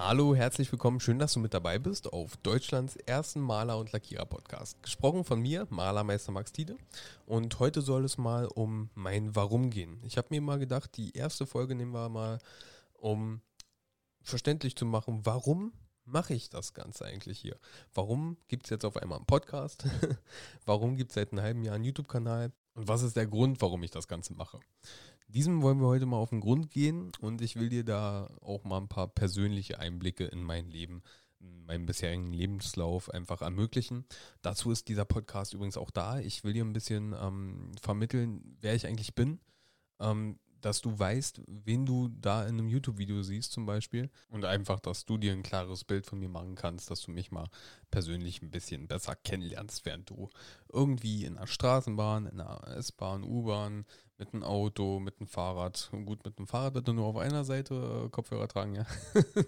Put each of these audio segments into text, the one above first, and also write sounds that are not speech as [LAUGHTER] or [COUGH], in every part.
Hallo, herzlich willkommen. Schön, dass du mit dabei bist auf Deutschlands ersten Maler- und Lackierer-Podcast. Gesprochen von mir, Malermeister Max Tiede. Und heute soll es mal um mein Warum gehen. Ich habe mir mal gedacht, die erste Folge nehmen wir mal, um verständlich zu machen, warum mache ich das Ganze eigentlich hier? Warum gibt es jetzt auf einmal einen Podcast? [LAUGHS] warum gibt es seit einem halben Jahr einen YouTube-Kanal? Und was ist der Grund, warum ich das Ganze mache? Diesem wollen wir heute mal auf den Grund gehen und ich will dir da auch mal ein paar persönliche Einblicke in mein Leben, in meinen bisherigen Lebenslauf einfach ermöglichen. Dazu ist dieser Podcast übrigens auch da. Ich will dir ein bisschen ähm, vermitteln, wer ich eigentlich bin. Ähm, dass du weißt, wen du da in einem YouTube-Video siehst zum Beispiel. Und einfach, dass du dir ein klares Bild von mir machen kannst, dass du mich mal persönlich ein bisschen besser kennenlernst, während du irgendwie in einer Straßenbahn, in einer S-Bahn, U-Bahn, mit einem Auto, mit einem Fahrrad, gut, mit einem Fahrrad bitte nur auf einer Seite äh, Kopfhörer tragen, ja,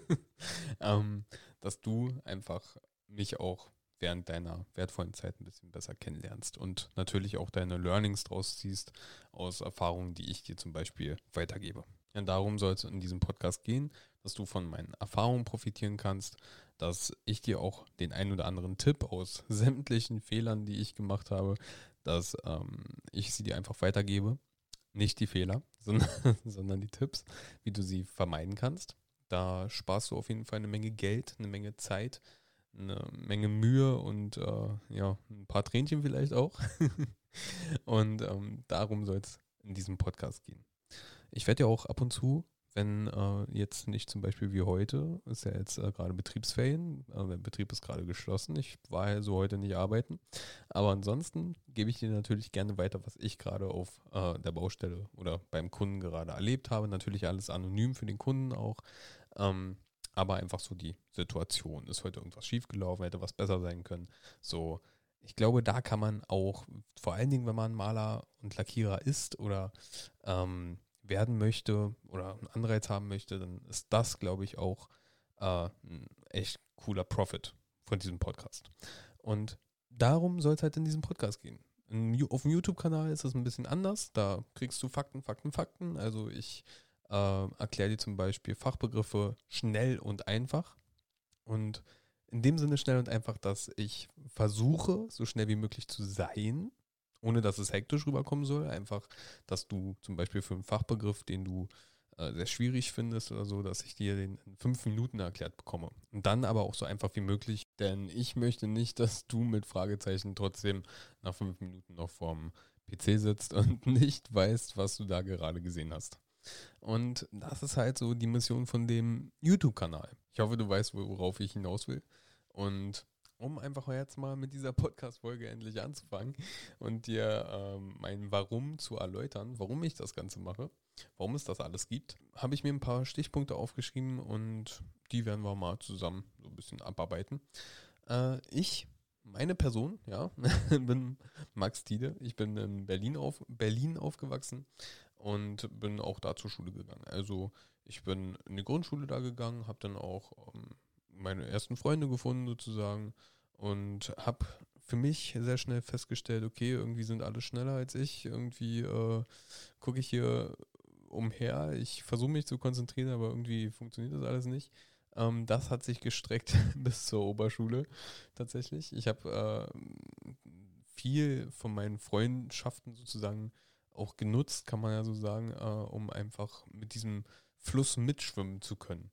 [LAUGHS] ähm, dass du einfach mich auch während deiner wertvollen Zeit ein bisschen besser kennenlernst und natürlich auch deine Learnings draus ziehst aus Erfahrungen, die ich dir zum Beispiel weitergebe. Ja, darum soll es in diesem Podcast gehen, dass du von meinen Erfahrungen profitieren kannst, dass ich dir auch den ein oder anderen Tipp aus [LAUGHS] sämtlichen Fehlern, die ich gemacht habe, dass ähm, ich sie dir einfach weitergebe. Nicht die Fehler, [LAUGHS] sondern, sondern die Tipps, wie du sie vermeiden kannst. Da sparst du auf jeden Fall eine Menge Geld, eine Menge Zeit, eine Menge Mühe und äh, ja, ein paar Tränchen vielleicht auch. [LAUGHS] und ähm, darum soll es in diesem Podcast gehen. Ich werde ja auch ab und zu, wenn äh, jetzt nicht zum Beispiel wie heute, ist ja jetzt äh, gerade Betriebsferien, äh, der Betrieb ist gerade geschlossen, ich war ja so heute nicht arbeiten, aber ansonsten gebe ich dir natürlich gerne weiter, was ich gerade auf äh, der Baustelle oder beim Kunden gerade erlebt habe. Natürlich alles anonym für den Kunden auch. Ähm, aber einfach so die Situation. Ist heute irgendwas schiefgelaufen, hätte was besser sein können. So, ich glaube, da kann man auch, vor allen Dingen, wenn man Maler und Lackierer ist oder ähm, werden möchte oder einen Anreiz haben möchte, dann ist das, glaube ich, auch äh, ein echt cooler Profit von diesem Podcast. Und darum soll es halt in diesem Podcast gehen. auf dem YouTube-Kanal ist es ein bisschen anders. Da kriegst du Fakten, Fakten, Fakten. Also ich äh, erkläre dir zum Beispiel Fachbegriffe schnell und einfach. Und in dem Sinne schnell und einfach, dass ich versuche, so schnell wie möglich zu sein, ohne dass es hektisch rüberkommen soll. Einfach, dass du zum Beispiel für einen Fachbegriff, den du äh, sehr schwierig findest oder so, dass ich dir den in fünf Minuten erklärt bekomme. Und dann aber auch so einfach wie möglich, denn ich möchte nicht, dass du mit Fragezeichen trotzdem nach fünf Minuten noch vorm PC sitzt und [LAUGHS] nicht weißt, was du da gerade gesehen hast. Und das ist halt so die Mission von dem YouTube-Kanal. Ich hoffe, du weißt, worauf ich hinaus will. Und um einfach jetzt mal mit dieser [LAUGHS] Podcast-Folge endlich anzufangen und dir ähm, mein Warum zu erläutern, warum ich das Ganze mache, warum es das alles gibt, habe ich mir ein paar Stichpunkte aufgeschrieben und die werden wir mal zusammen so ein bisschen abarbeiten. Äh, ich, meine Person, ja, [LAUGHS] bin Max Tiede. Ich bin in Berlin, auf, Berlin aufgewachsen und bin auch da zur Schule gegangen. Also ich bin in die Grundschule da gegangen, habe dann auch ähm, meine ersten Freunde gefunden sozusagen und habe für mich sehr schnell festgestellt, okay, irgendwie sind alle schneller als ich, irgendwie äh, gucke ich hier umher, ich versuche mich zu konzentrieren, aber irgendwie funktioniert das alles nicht. Ähm, das hat sich gestreckt [LAUGHS] bis zur Oberschule tatsächlich. Ich habe äh, viel von meinen Freundschaften sozusagen auch genutzt, kann man ja so sagen, äh, um einfach mit diesem Fluss mitschwimmen zu können.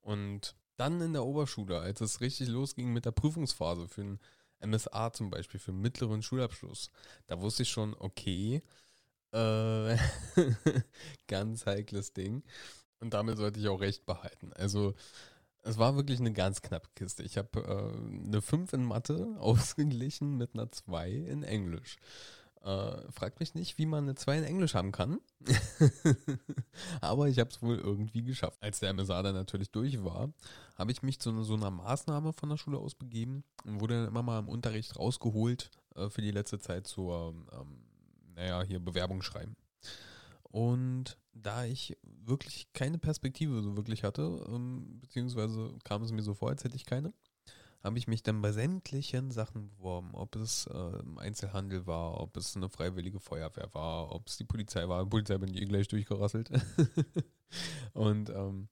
Und dann in der Oberschule, als es richtig losging mit der Prüfungsphase für ein MSA zum Beispiel, für einen mittleren Schulabschluss, da wusste ich schon, okay, äh, [LAUGHS] ganz heikles Ding. Und damit sollte ich auch recht behalten. Also es war wirklich eine ganz knappe Kiste. Ich habe äh, eine 5 in Mathe [LAUGHS] ausgeglichen mit einer 2 in Englisch. Äh, fragt mich nicht, wie man eine 2 in Englisch haben kann. [LAUGHS] Aber ich habe es wohl irgendwie geschafft. Als der MSA dann natürlich durch war, habe ich mich zu so einer Maßnahme von der Schule aus begeben und wurde dann immer mal im Unterricht rausgeholt äh, für die letzte Zeit zur, ähm, naja, hier Bewerbung schreiben. Und da ich wirklich keine Perspektive so wirklich hatte, ähm, beziehungsweise kam es mir so vor, als hätte ich keine, habe ich mich dann bei sämtlichen Sachen beworben. Ob es äh, Einzelhandel war, ob es eine freiwillige Feuerwehr war, ob es die Polizei war. Die Polizei bin ich eh gleich durchgerasselt. [LAUGHS] und ähm,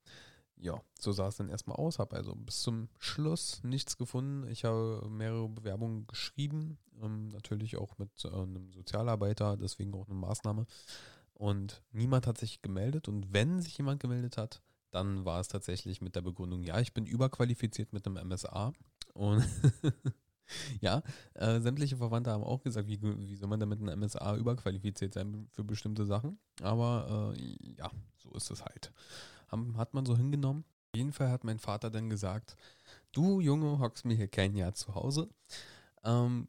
ja, so sah es dann erstmal aus. Habe also bis zum Schluss nichts gefunden. Ich habe mehrere Bewerbungen geschrieben, ähm, natürlich auch mit äh, einem Sozialarbeiter, deswegen auch eine Maßnahme. Und niemand hat sich gemeldet. Und wenn sich jemand gemeldet hat, dann war es tatsächlich mit der Begründung, ja, ich bin überqualifiziert mit einem MSA. Und [LAUGHS] ja, äh, sämtliche Verwandte haben auch gesagt, wie, wie soll man denn mit einem MSA überqualifiziert sein für bestimmte Sachen? Aber äh, ja, so ist es halt. Haben, hat man so hingenommen. Auf jeden Fall hat mein Vater dann gesagt, du Junge, hockst mir hier kein Jahr zu Hause. Ähm,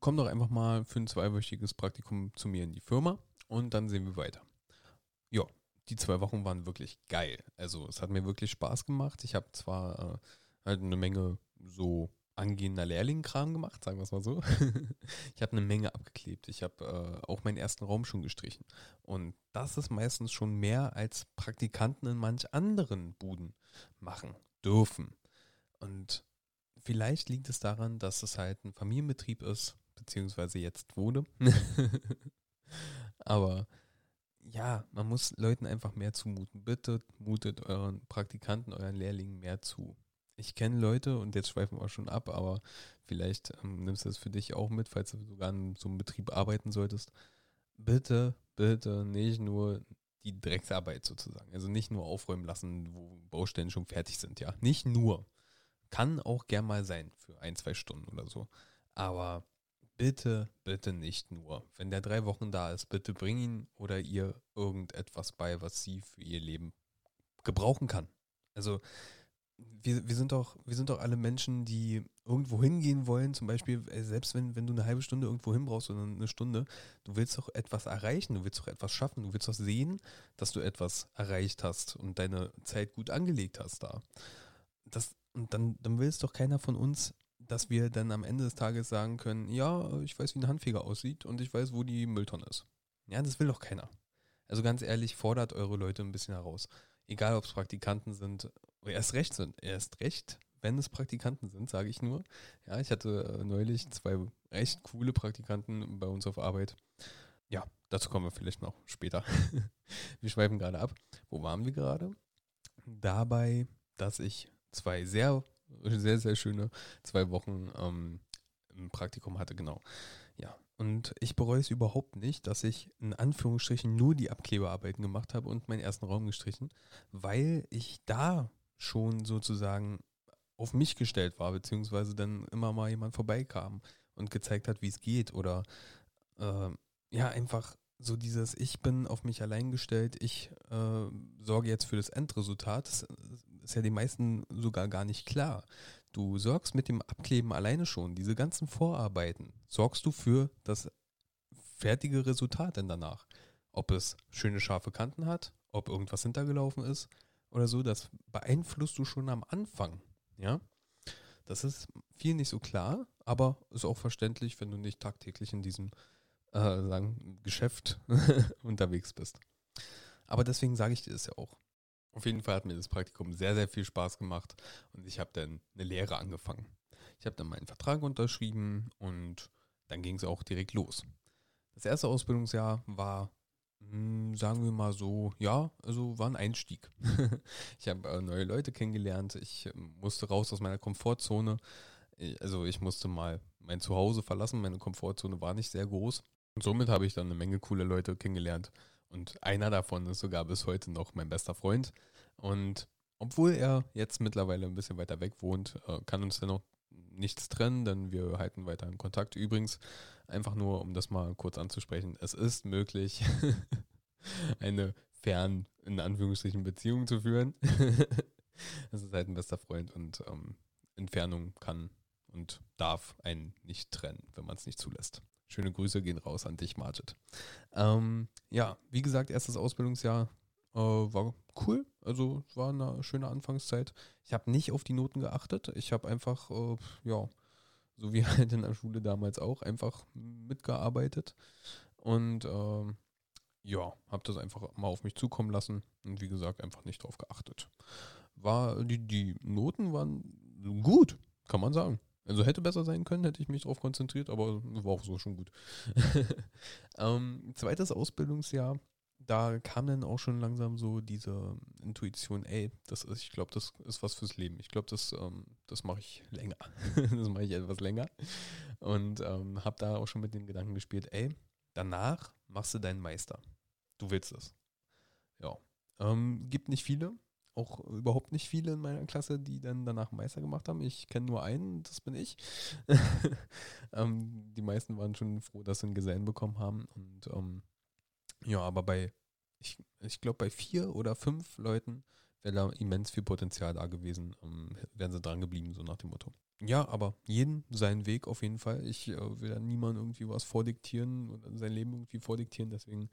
komm doch einfach mal für ein zweiwöchiges Praktikum zu mir in die Firma und dann sehen wir weiter. Ja, die zwei Wochen waren wirklich geil. Also es hat mir wirklich Spaß gemacht. Ich habe zwar äh, halt eine Menge so angehender Lehrlingkram gemacht, sagen wir es mal so. [LAUGHS] ich habe eine Menge abgeklebt. Ich habe äh, auch meinen ersten Raum schon gestrichen. Und das ist meistens schon mehr als Praktikanten in manch anderen Buden machen dürfen. Und vielleicht liegt es daran, dass es halt ein Familienbetrieb ist, beziehungsweise jetzt wurde. [LAUGHS] Aber ja, man muss Leuten einfach mehr zumuten. Bitte mutet euren Praktikanten, euren Lehrlingen mehr zu. Ich kenne Leute, und jetzt schweifen wir auch schon ab, aber vielleicht ähm, nimmst du das für dich auch mit, falls du sogar in so einem Betrieb arbeiten solltest. Bitte, bitte nicht nur die Drecksarbeit sozusagen. Also nicht nur aufräumen lassen, wo Baustellen schon fertig sind, ja. Nicht nur. Kann auch gern mal sein für ein, zwei Stunden oder so. Aber bitte, bitte nicht nur. Wenn der drei Wochen da ist, bitte bring ihn oder ihr irgendetwas bei, was sie für ihr Leben gebrauchen kann. Also wir, wir, sind doch, wir sind doch alle Menschen, die irgendwo hingehen wollen. Zum Beispiel, äh, selbst wenn, wenn du eine halbe Stunde irgendwo hin brauchst oder eine Stunde, du willst doch etwas erreichen, du willst doch etwas schaffen, du willst doch sehen, dass du etwas erreicht hast und deine Zeit gut angelegt hast da. Das, und dann, dann will es doch keiner von uns dass wir dann am Ende des Tages sagen können, ja, ich weiß, wie ein Handfeger aussieht und ich weiß, wo die Mülltonne ist. Ja, das will doch keiner. Also ganz ehrlich, fordert eure Leute ein bisschen heraus. Egal, ob es Praktikanten sind, erst recht erst recht, wenn es Praktikanten sind, sage ich nur. Ja, ich hatte äh, neulich zwei recht coole Praktikanten bei uns auf Arbeit. Ja, dazu kommen wir vielleicht noch später. [LAUGHS] wir schweifen gerade ab. Wo waren wir gerade? Dabei, dass ich zwei sehr sehr, sehr schöne zwei Wochen ähm, im Praktikum hatte, genau. Ja, und ich bereue es überhaupt nicht, dass ich in Anführungsstrichen nur die Abklebearbeiten gemacht habe und meinen ersten Raum gestrichen, weil ich da schon sozusagen auf mich gestellt war, beziehungsweise dann immer mal jemand vorbeikam und gezeigt hat, wie es geht oder äh, ja, einfach so dieses Ich bin auf mich allein gestellt, ich äh, sorge jetzt für das Endresultat. Das ist ja den meisten sogar gar nicht klar. Du sorgst mit dem Abkleben alleine schon, diese ganzen Vorarbeiten, sorgst du für das fertige Resultat denn danach. Ob es schöne scharfe Kanten hat, ob irgendwas hintergelaufen ist oder so, das beeinflusst du schon am Anfang. Ja, das ist viel nicht so klar, aber ist auch verständlich, wenn du nicht tagtäglich in diesem äh, sagen, Geschäft [LAUGHS] unterwegs bist. Aber deswegen sage ich dir das ja auch. Auf jeden Fall hat mir das Praktikum sehr, sehr viel Spaß gemacht und ich habe dann eine Lehre angefangen. Ich habe dann meinen Vertrag unterschrieben und dann ging es auch direkt los. Das erste Ausbildungsjahr war, sagen wir mal so, ja, also war ein Einstieg. [LAUGHS] ich habe äh, neue Leute kennengelernt, ich äh, musste raus aus meiner Komfortzone. Also ich musste mal mein Zuhause verlassen, meine Komfortzone war nicht sehr groß. Und somit habe ich dann eine Menge coole Leute kennengelernt und einer davon ist sogar bis heute noch mein bester Freund. Und obwohl er jetzt mittlerweile ein bisschen weiter weg wohnt, äh, kann uns dennoch nichts trennen, denn wir halten weiter in Kontakt. Übrigens, einfach nur, um das mal kurz anzusprechen, es ist möglich, [LAUGHS] eine fern, in Anführungsstrichen, Beziehung zu führen. [LAUGHS] Es ist halt ein bester Freund und ähm, Entfernung kann und darf einen nicht trennen, wenn man es nicht zulässt. Schöne Grüße gehen raus an dich, Margit. Ähm, ja, wie gesagt, erstes Ausbildungsjahr äh, war cool. Also es war eine schöne Anfangszeit. Ich habe nicht auf die Noten geachtet. Ich habe einfach, äh, ja, so wie [LAUGHS] halt in der Schule damals auch, einfach mitgearbeitet. Und äh, ja, habe das einfach mal auf mich zukommen lassen und wie gesagt, einfach nicht drauf geachtet. War, die, die Noten waren gut, kann man sagen. Also hätte besser sein können, hätte ich mich darauf konzentriert, aber war auch so schon gut. [LAUGHS] ähm, zweites Ausbildungsjahr da kam dann auch schon langsam so diese Intuition, ey, das ist, ich glaube, das ist was fürs Leben. Ich glaube, das, ähm, das mache ich länger. [LAUGHS] das mache ich etwas länger. Und ähm, habe da auch schon mit den Gedanken gespielt, ey, danach machst du deinen Meister. Du willst es. Ja. Ähm, gibt nicht viele, auch überhaupt nicht viele in meiner Klasse, die dann danach Meister gemacht haben. Ich kenne nur einen, das bin ich. [LAUGHS] ähm, die meisten waren schon froh, dass sie einen Gesellen bekommen haben. Und ähm, ja, aber bei, ich, ich glaube, bei vier oder fünf Leuten wäre da immens viel Potenzial da gewesen, ähm, wären sie dran geblieben, so nach dem Motto. Ja, aber jeden seinen Weg auf jeden Fall. Ich äh, will da niemandem irgendwie was vordiktieren oder sein Leben irgendwie vordiktieren. Deswegen,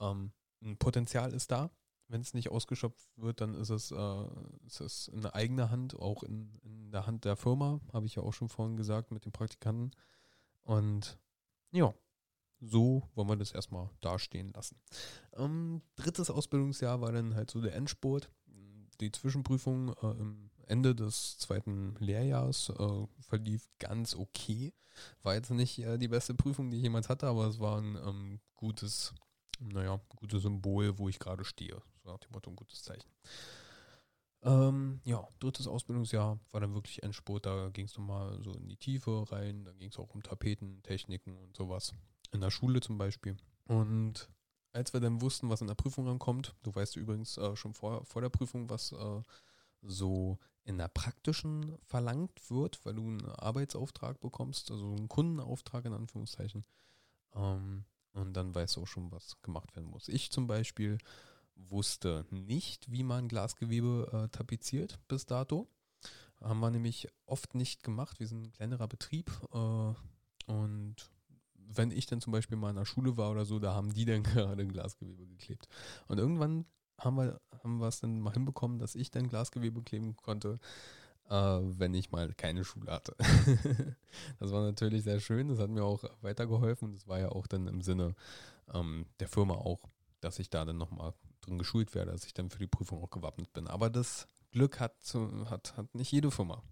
ähm, ein Potenzial ist da. Wenn es nicht ausgeschöpft wird, dann ist es, äh, ist es in eigener Hand, auch in, in der Hand der Firma, habe ich ja auch schon vorhin gesagt, mit den Praktikanten. Und ja, so wollen wir das erstmal dastehen lassen. Ähm, drittes Ausbildungsjahr war dann halt so der Endspurt. Die Zwischenprüfung äh, im Ende des zweiten Lehrjahres äh, verlief ganz okay. War jetzt nicht äh, die beste Prüfung, die ich jemals hatte, aber es war ein ähm, gutes, naja, gutes Symbol, wo ich gerade stehe. So nach dem Motto ein gutes Zeichen. Ähm, ja, drittes Ausbildungsjahr war dann wirklich Endspurt. Da ging es nochmal so in die Tiefe rein. Da ging es auch um Tapeten, Techniken und sowas. In der Schule zum Beispiel. Und als wir dann wussten, was in der Prüfung ankommt, du weißt übrigens äh, schon vor, vor der Prüfung, was äh, so in der praktischen verlangt wird, weil du einen Arbeitsauftrag bekommst, also einen Kundenauftrag in Anführungszeichen. Ähm, und dann weißt du auch schon, was gemacht werden muss. Ich zum Beispiel wusste nicht, wie man Glasgewebe äh, tapeziert bis dato. Haben wir nämlich oft nicht gemacht. Wir sind ein kleinerer Betrieb äh, und wenn ich dann zum Beispiel mal in der Schule war oder so, da haben die dann [LAUGHS] gerade Glasgewebe geklebt. Und irgendwann haben wir, haben wir es dann mal hinbekommen, dass ich dann Glasgewebe kleben konnte, äh, wenn ich mal keine Schule hatte. [LAUGHS] das war natürlich sehr schön, das hat mir auch weitergeholfen. Das war ja auch dann im Sinne ähm, der Firma auch, dass ich da dann nochmal drin geschult werde, dass ich dann für die Prüfung auch gewappnet bin. Aber das Glück hat, hat, hat nicht jede Firma.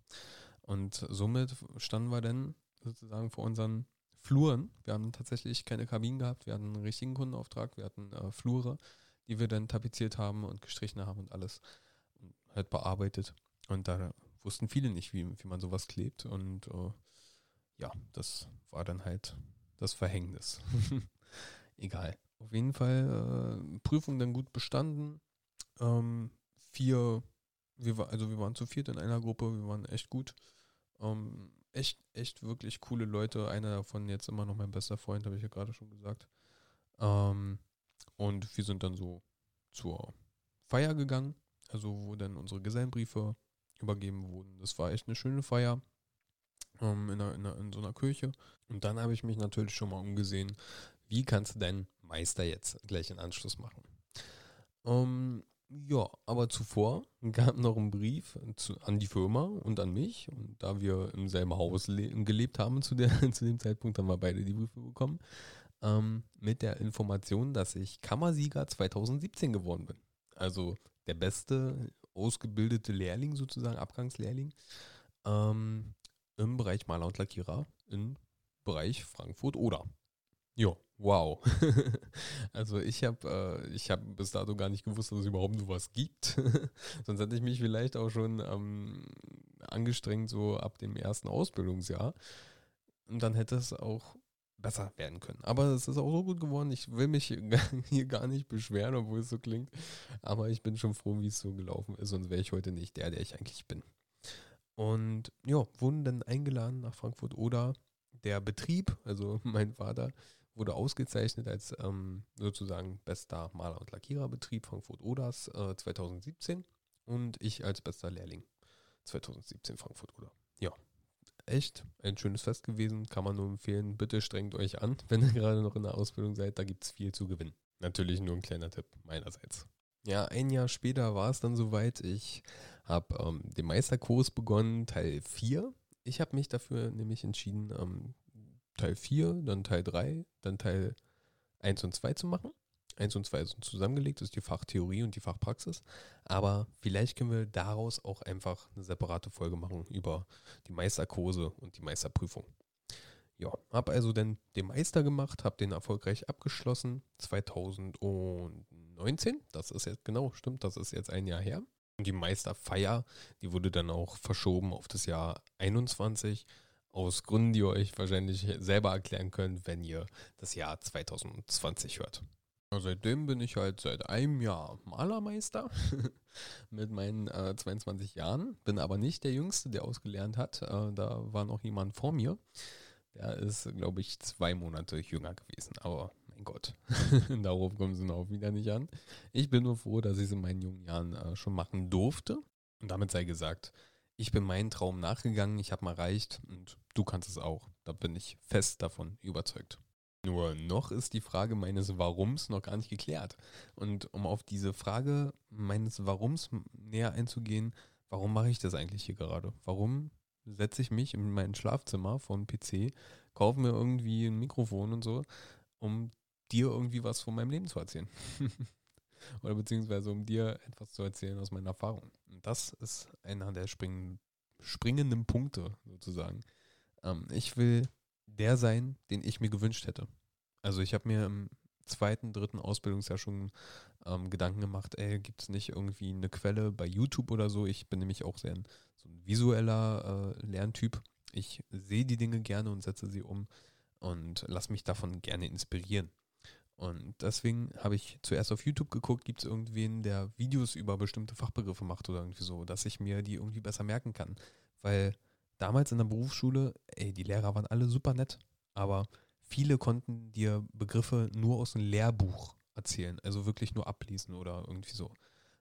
Und somit standen wir dann sozusagen vor unseren Fluren. Wir haben tatsächlich keine Kabinen gehabt, wir hatten einen richtigen Kundenauftrag, wir hatten äh, Flure die wir dann tapeziert haben und gestrichen haben und alles halt bearbeitet. Und da wussten viele nicht, wie, wie man sowas klebt. Und äh, ja, das war dann halt das Verhängnis. [LAUGHS] Egal. Auf jeden Fall äh, Prüfung dann gut bestanden. Ähm, vier, wir war, also wir waren zu viert in einer Gruppe, wir waren echt gut. Ähm, echt, echt wirklich coole Leute. Einer davon jetzt immer noch mein bester Freund, habe ich ja gerade schon gesagt. Ähm, und wir sind dann so zur Feier gegangen, also wo dann unsere Gesellenbriefe übergeben wurden. Das war echt eine schöne Feier ähm, in, einer, in, einer, in, so einer Kirche. Und dann habe ich mich natürlich schon mal umgesehen, wie kannst du deinen Meister jetzt gleich in Anschluss machen. Ähm, ja, aber zuvor gab noch ein Brief zu, an die Firma und an mich. Und da wir im selben Haus gelebt haben zu, der, [LAUGHS] zu dem Zeitpunkt, haben wir beide die Briefe bekommen ähm, mit der Information, dass ich Kammersieger 2017 geworden bin. Also der beste ausgebildete Lehrling sozusagen, Abgangslehrling ähm, im Bereich Maler und Lackierer im Bereich Frankfurt Ja, wow. [LAUGHS] also ich habe äh, ich bis dato gar nicht gewusst, dass es überhaupt sowas gibt. [LAUGHS] Sonst hätte ich mich vielleicht auch schon ähm, angestrengt, so ab dem ersten Ausbildungsjahr. Und dann hätte es auch besser werden können. Aber es ist auch so gut geworden. Ich will mich [LAUGHS] hier gar nicht beschweren, obwohl es so klingt. Aber ich bin schon froh, wie es so gelaufen ist. Sonst wäre ich heute nicht der, der ich eigentlich bin. Und ja, wurden dann eingeladen nach Frankfurt oder der Betrieb, also mein Vater, wurde ausgezeichnet als ähm, sozusagen bester Maler- und Lackiererbetrieb Frankfurt Oders äh, 2017 und ich als bester Lehrling 2017 Frankfurt Oder. Ja, echt ein schönes Fest gewesen. Kann man nur empfehlen. Bitte strengt euch an, [LAUGHS] wenn ihr gerade noch in der Ausbildung seid. Da gibt es viel zu gewinnen. Natürlich nur ein kleiner Tipp meinerseits. Ja, ein Jahr später war es dann soweit. Ich habe ähm, den Meisterkurs begonnen, Teil 4. Ich habe mich dafür nämlich entschieden, ähm, Teil 4, dann Teil 3, dann Teil 1 und 2 zu machen. 1 und 2 sind zusammengelegt, das ist die Fachtheorie und die Fachpraxis. Aber vielleicht können wir daraus auch einfach eine separate Folge machen über die Meisterkurse und die Meisterprüfung. Ja, habe also dann den Meister gemacht, habe den erfolgreich abgeschlossen. 2019 2019. Das ist jetzt genau, stimmt, das ist jetzt ein Jahr her. Und die Meisterfeier, die wurde dann auch verschoben auf das Jahr 21 aus Gründen, die ihr euch wahrscheinlich selber erklären könnt, wenn ihr das Jahr 2020 hört. Seitdem bin ich halt seit einem Jahr Malermeister [LAUGHS] mit meinen äh, 22 Jahren. Bin aber nicht der Jüngste, der ausgelernt hat. Äh, da war noch jemand vor mir. Der ist, glaube ich, zwei Monate jünger gewesen. Aber mein Gott, [LAUGHS] darauf kommen sie auch wieder nicht an. Ich bin nur froh, dass ich es in meinen jungen Jahren äh, schon machen durfte. Und damit sei gesagt, ich bin meinen Traum nachgegangen, ich habe mal erreicht und du kannst es auch. Da bin ich fest davon überzeugt. Nur noch ist die Frage meines Warums noch gar nicht geklärt. Und um auf diese Frage meines Warums näher einzugehen, warum mache ich das eigentlich hier gerade? Warum setze ich mich in mein Schlafzimmer vom PC, kaufe mir irgendwie ein Mikrofon und so, um dir irgendwie was von meinem Leben zu erzählen? [LAUGHS] Oder beziehungsweise um dir etwas zu erzählen aus meinen Erfahrungen. Und das ist einer der springenden, springenden Punkte sozusagen. Ähm, ich will der sein, den ich mir gewünscht hätte. Also ich habe mir im zweiten, dritten Ausbildungsjahr schon ähm, Gedanken gemacht, ey, gibt es nicht irgendwie eine Quelle bei YouTube oder so? Ich bin nämlich auch sehr ein, so ein visueller äh, Lerntyp. Ich sehe die Dinge gerne und setze sie um und lasse mich davon gerne inspirieren. Und deswegen habe ich zuerst auf YouTube geguckt, gibt es irgendwen, der Videos über bestimmte Fachbegriffe macht oder irgendwie so, dass ich mir die irgendwie besser merken kann. Weil damals in der Berufsschule, ey, die Lehrer waren alle super nett, aber viele konnten dir Begriffe nur aus dem Lehrbuch erzählen, also wirklich nur ablesen oder irgendwie so.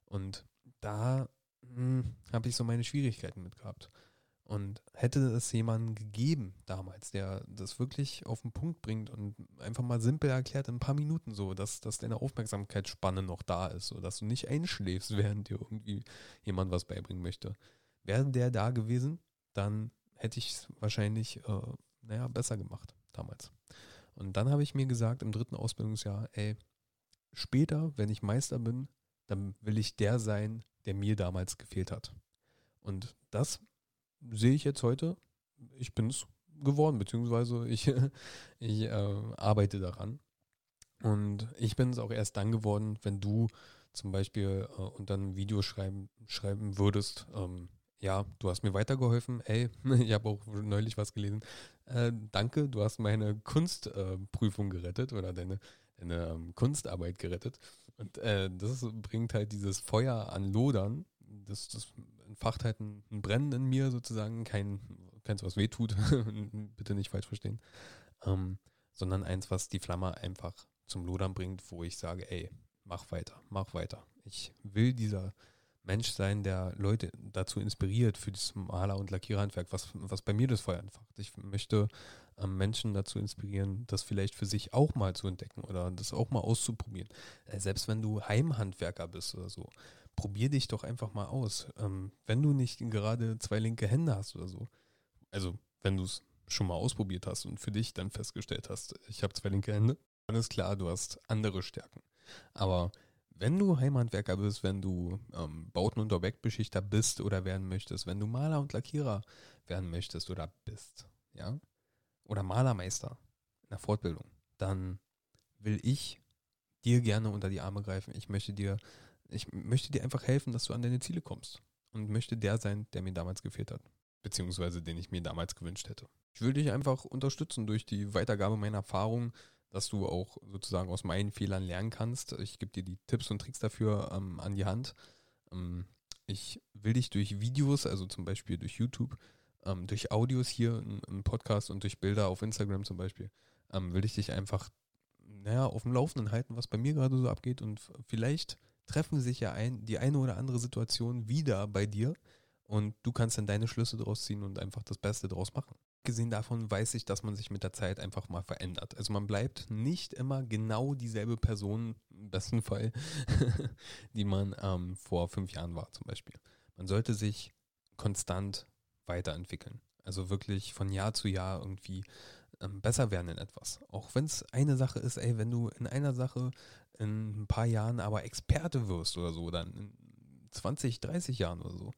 Und da hm, habe ich so meine Schwierigkeiten mit gehabt. Und hätte es jemanden gegeben damals, der das wirklich auf den Punkt bringt und einfach mal simpel erklärt in ein paar Minuten so, dass, dass deine Aufmerksamkeitsspanne noch da ist, so dass du nicht einschläfst, [LAUGHS] während dir irgendwie jemand was beibringen möchte. Wäre der da gewesen, dann hätte ich es wahrscheinlich, äh, naja, besser gemacht damals. Und dann habe ich mir gesagt, im dritten Ausbildungsjahr, ey, später, wenn ich Meister bin, dann will ich der sein, der mir damals gefehlt hat. Und das sehe ich jetzt heute. Ich bin es geworden, beziehungsweise ich, [LAUGHS] ich äh, arbeite daran. Und ich bin es auch erst dann geworden, wenn du zum Beispiel äh, unter einem Video schreiben, schreiben würdest, ähm, ja, du hast mir weitergeholfen. Ey, [LAUGHS] ich habe auch neulich was gelesen. Äh, danke, du hast meine Kunstprüfung gerettet oder deine, deine ähm, Kunstarbeit gerettet. Und äh, das bringt halt dieses Feuer an Lodern. Das, das entfacht halt ein, ein, Brennen in mir sozusagen. Kein, keins, was weh tut. [LAUGHS] Bitte nicht falsch verstehen. Ähm, sondern eins, was die Flamme einfach zum Lodern bringt, wo ich sage, ey, mach weiter, mach weiter. Ich will dieser Mensch sein, der Leute dazu inspiriert für das Maler- und Lackierhandwerk, was, was bei mir das Feuer entfacht. Ich möchte ähm, Menschen dazu inspirieren, das vielleicht für sich auch mal zu entdecken oder das auch mal auszuprobieren. Äh, selbst wenn du Heimhandwerker bist oder so, probier dich doch einfach mal aus. Ähm, wenn du nicht gerade zwei linke Hände hast oder so, also wenn du es schon mal ausprobiert hast und für dich dann festgestellt hast, ich habe zwei linke Hände, dann ist klar, du hast andere Stärken. Aber wenn du Heimhandwerker bist, wenn du ähm, Bauten- und Objektbeschichter bist oder werden möchtest, wenn du Maler und Lackierer werden möchtest oder bist, ja, oder Malermeister in der Fortbildung, dann will ich dir gerne unter die Arme greifen. Ich möchte dir, ich möchte dir einfach helfen, dass du an deine Ziele kommst und möchte der sein, der mir damals gefehlt hat, beziehungsweise den ich mir damals gewünscht hätte. Ich will dich einfach unterstützen durch die Weitergabe meiner Erfahrungen, dass du auch sozusagen aus meinen Fehlern lernen kannst. Ich gebe dir die Tipps und Tricks dafür ähm, an die Hand. Ähm, ich will dich durch Videos, also zum Beispiel durch YouTube, ähm, durch Audios hier im Podcast und durch Bilder auf Instagram zum Beispiel, ähm, will ich dich einfach naja, auf dem Laufenden halten, was bei mir gerade so abgeht. Und vielleicht treffen sich ja ein, die eine oder andere Situation wieder bei dir und du kannst dann deine Schlüsse daraus ziehen und einfach das Beste daraus machen abgesehen davon weiß ich, dass man sich mit der Zeit einfach mal verändert. Also man bleibt nicht immer genau dieselbe Person, im besten Fall, [LAUGHS] die man ähm, vor fünf Jahren war zum Beispiel. Man sollte sich konstant weiterentwickeln. Also wirklich von Jahr zu Jahr irgendwie ähm, besser werden in etwas. Auch wenn es eine Sache ist, ey, wenn du in einer Sache in ein paar Jahren aber Experte wirst oder so, dann in 20, 30 Jahren oder so,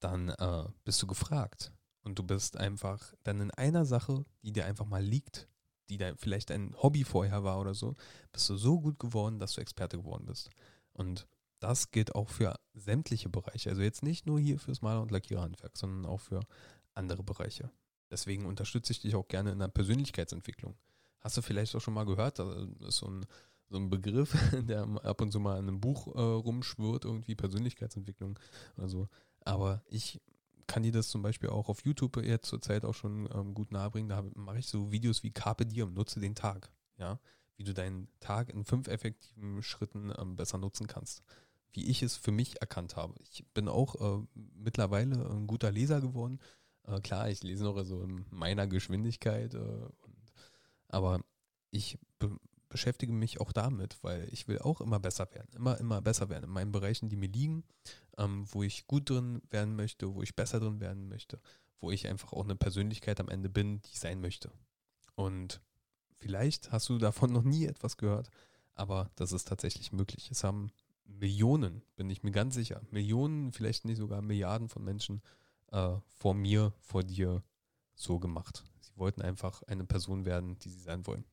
dann äh, bist du gefragt. Und du bist einfach dann in einer Sache, die dir einfach mal liegt, die da vielleicht ein Hobby vorher war oder so, bist du so gut geworden, dass du Experte geworden bist. Und das gilt auch für sämtliche Bereiche. Also jetzt nicht nur hier fürs Maler- und Lackiererhandwerk, sondern auch für andere Bereiche. Deswegen unterstütze ich dich auch gerne in der Persönlichkeitsentwicklung. Hast du vielleicht auch schon mal gehört, das ist so ein, so ein Begriff, [LAUGHS] der ab und zu mal in einem Buch äh, rumschwirrt, irgendwie Persönlichkeitsentwicklung. Also, aber ich kann dir das zum Beispiel auch auf YouTube jetzt zur Zeit auch schon ähm, gut nahebringen. Da mache ich so Videos wie Carpe Diem, nutze den Tag. Ja, wie du deinen Tag in fünf effektiven Schritten ähm, besser nutzen kannst. Wie ich es für mich erkannt habe. Ich bin auch äh, mittlerweile ein guter Leser geworden. Äh, klar, ich lese noch so in meiner Geschwindigkeit, äh, und, aber ich be beschäftige mich auch damit, weil ich will auch immer besser werden, immer, immer besser werden in meinen Bereichen, die mir liegen, ähm, wo ich gut drin werden möchte, wo ich besser drin werden möchte, wo ich einfach auch eine Persönlichkeit am Ende bin, die sein möchte. Und vielleicht hast du davon noch nie etwas gehört, aber das ist tatsächlich möglich. Es haben Millionen, bin ich mir ganz sicher, Millionen, vielleicht nicht sogar Milliarden von Menschen äh, vor mir, vor dir so gemacht. Sie wollten einfach eine Person werden, die sie sein wollen.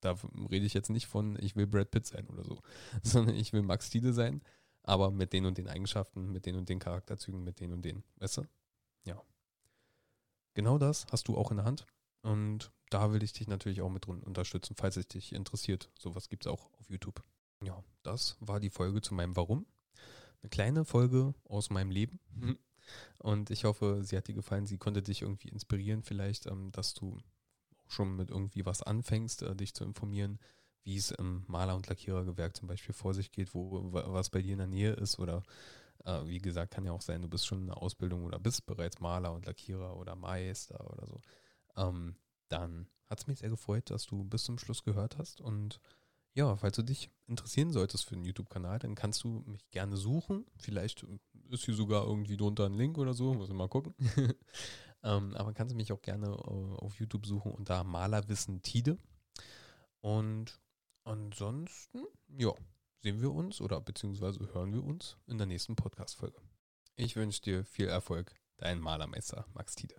Da rede ich jetzt nicht von, ich will Brad Pitt sein oder so, [LAUGHS] sondern ich will Max Tiede sein, aber mit den und den Eigenschaften, mit den und den Charakterzügen, mit den und den. Weißt du? Ja. Genau das hast du auch in der Hand. Und da will ich dich natürlich auch mit unterstützen, falls es dich interessiert. Sowas gibt es auch auf YouTube. Ja, das war die Folge zu meinem Warum. Eine kleine Folge aus meinem Leben. Und ich hoffe, sie hat dir gefallen. Sie konnte dich irgendwie inspirieren, vielleicht, ähm, dass du schon mit irgendwie was anfängst, äh, dich zu informieren, wie es im Maler- und Lackierergewerk zum Beispiel vor sich geht, wo was bei dir in der Nähe ist. Oder äh, wie gesagt, kann ja auch sein, du bist schon in der Ausbildung oder bist bereits Maler und Lackierer oder Meister oder so. Ähm, dann hat es mich sehr gefreut, dass du bis zum Schluss gehört hast. Und ja, falls du dich interessieren solltest für den YouTube-Kanal, dann kannst du mich gerne suchen. Vielleicht ist hier sogar irgendwie drunter ein Link oder so, muss ich mal gucken. [LAUGHS] ähm, aber kannst du mich auch gerne äh, auf YouTube suchen unter Malerwissen Tide. Und ansonsten, ja, sehen wir uns oder beziehungsweise hören wir uns in der nächsten Podcast-Folge. Ich wünsche dir viel Erfolg, dein Malermeister Max Tide.